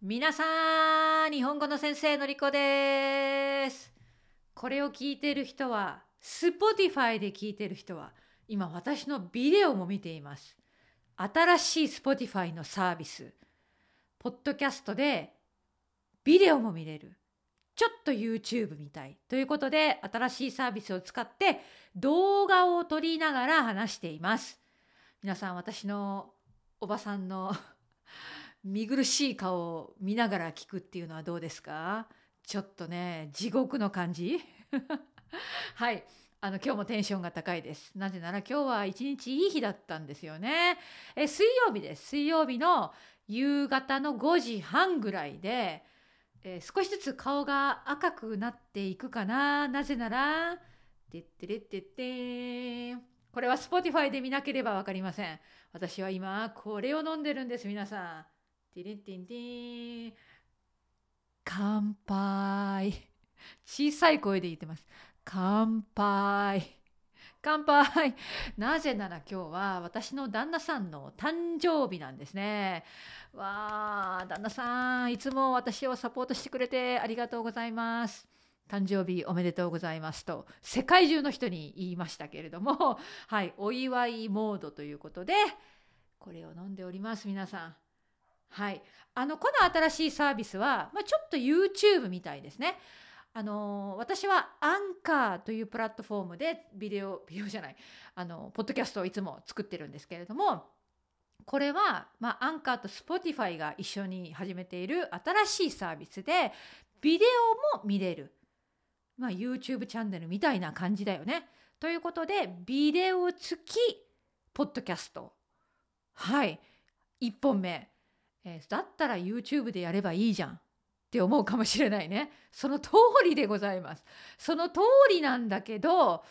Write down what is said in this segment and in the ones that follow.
皆さん日本語の先生のりこです。これを聞いている人は Spotify で聞いている人は今私のビデオも見ています。新しい Spotify のサービス。ポッドキャストでビデオも見れる。ちょっと YouTube みたい。ということで新しいサービスを使って動画を撮りながら話しています。皆さん私のおばさんの見苦しい顔を見ながら聞くっていうのはどうですか？ちょっとね地獄の感じ？はい。あの今日もテンションが高いです。なぜなら今日は一日いい日だったんですよね。え水曜日です。水曜日の夕方の5時半ぐらいで、えー、少しずつ顔が赤くなっていくかな。なぜならてってれってってこれは Spotify で見なければ分かりません。私は今これを飲んでるんです皆さん。ティリティンティン。乾杯。小さい声で言ってます。乾杯。乾杯。なぜなら今日は私の旦那さんの誕生日なんですね。わあ旦那さんいつも私をサポートしてくれてありがとうございます。誕生日おめでとうございますと世界中の人に言いましたけれども。はいお祝いモードということでこれを飲んでおります皆さん。はい、あのこの新しいサービスは、まあ、ちょっと YouTube みたいですね。あの私はアンカーというプラットフォームでビデオ ビデオじゃない。あのポッドキャストをいつも作ってるんですけれどもこれは、まあ、アンカーと Spotify が一緒に始めている新しいサービスでビデオも見れる、まあ、YouTube チャンネルみたいな感じだよね。ということでビデオ付きポッドキャスト。はい。1本目。えー、だったら YouTube でやればいいじゃん。って思うかもしれないね。その通りでございます。その通りなんだけど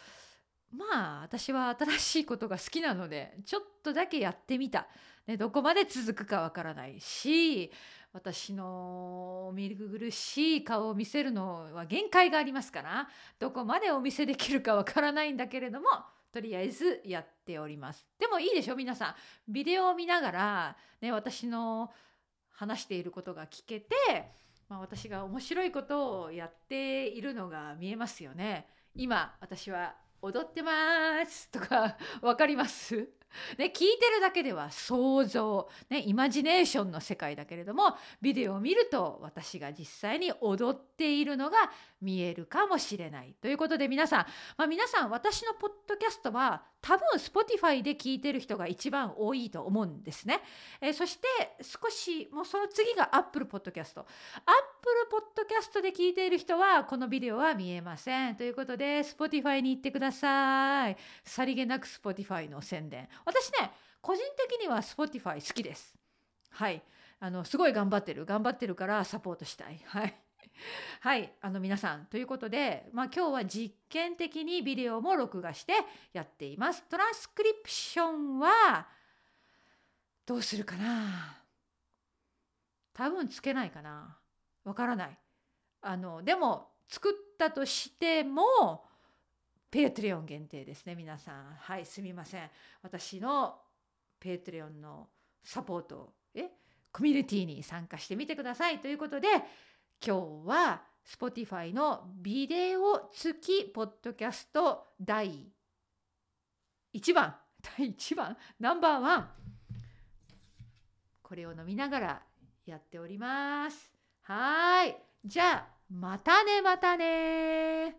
まあ私は新しいことが好きなのでちょっとだけやってみた、ね、どこまで続くかわからないし私の見苦しい顔を見せるのは限界がありますからどこまでお見せできるかわからないんだけれどもとりあえずやっております。でもいいでしょ？皆さん。ビデオを見ながら、ね、私の話していることが聞けて、まあ、私が面白いことをやっているのが見えますよね。今私は踊ってますとか分かります？ね、聞いてるだけでは想像、ね、イマジネーションの世界だけれどもビデオを見ると私が実際に踊っているのが見えるかもしれないということで皆さん、まあ、皆さん私のポッドキャストは多分 Spotify で聞いてる人が一番多いと思うんですね。えー、そして少しもうその次が Apple Podcast。Apple Podcast で聞いている人はこのビデオは見えません。ということで Spotify に行ってください。さりげなく Spotify の宣伝。私ね個人的には Spotify 好きです。はいあのすごい頑張ってる頑張ってるからサポートしたい。はいはいあの皆さんということで、まあ、今日は実験的にビデオも録画してやっています。トランスクリプションはどうするかな？多分つけないかなわからない。あのでも作ったとしてもPatreon 限定ですね皆さん。はいすみません。私の Patreon のサポートえコミュニティに参加してみてください。ということで今日は Spotify のビデオ付きポッドキャスト第1番 第1番ナンバーワン。これを飲みながらやっております。はい。じゃあまたねまたね